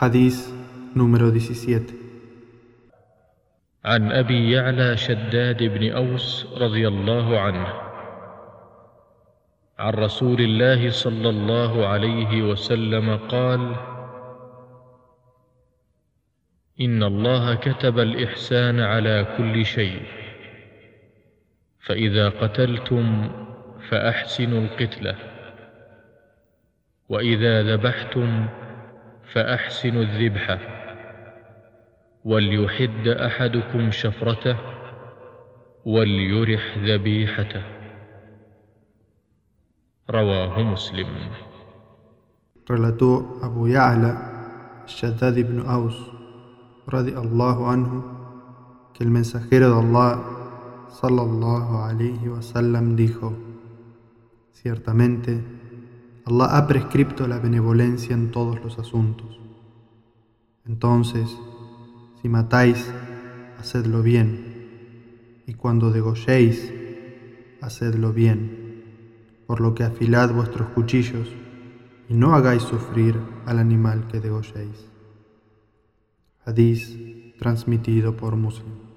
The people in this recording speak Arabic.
حديث número 17 عن أبي يعلى شداد بن أوس رضي الله عنه. عن رسول الله صلى الله عليه وسلم قال إن الله كتب الإحسان على كل شيء. فإذا قتلتم فأحسنوا القتلة. وإذا ذبحتم فاحسنوا الذبحه وليحد احدكم شفرته وليرح ذبيحته رواه مسلم Relató Abu Ya'la, Shaddad ibn Aus, radiallahu anhu, que el mensajero de Allah, sallallahu alayhi wasallam, dijo: Ciertamente, Allah ha prescripto la benevolencia en todos los asuntos. Entonces, si matáis, hacedlo bien, y cuando degolléis, hacedlo bien, por lo que afilad vuestros cuchillos y no hagáis sufrir al animal que degolléis. Hadís transmitido por Muslim.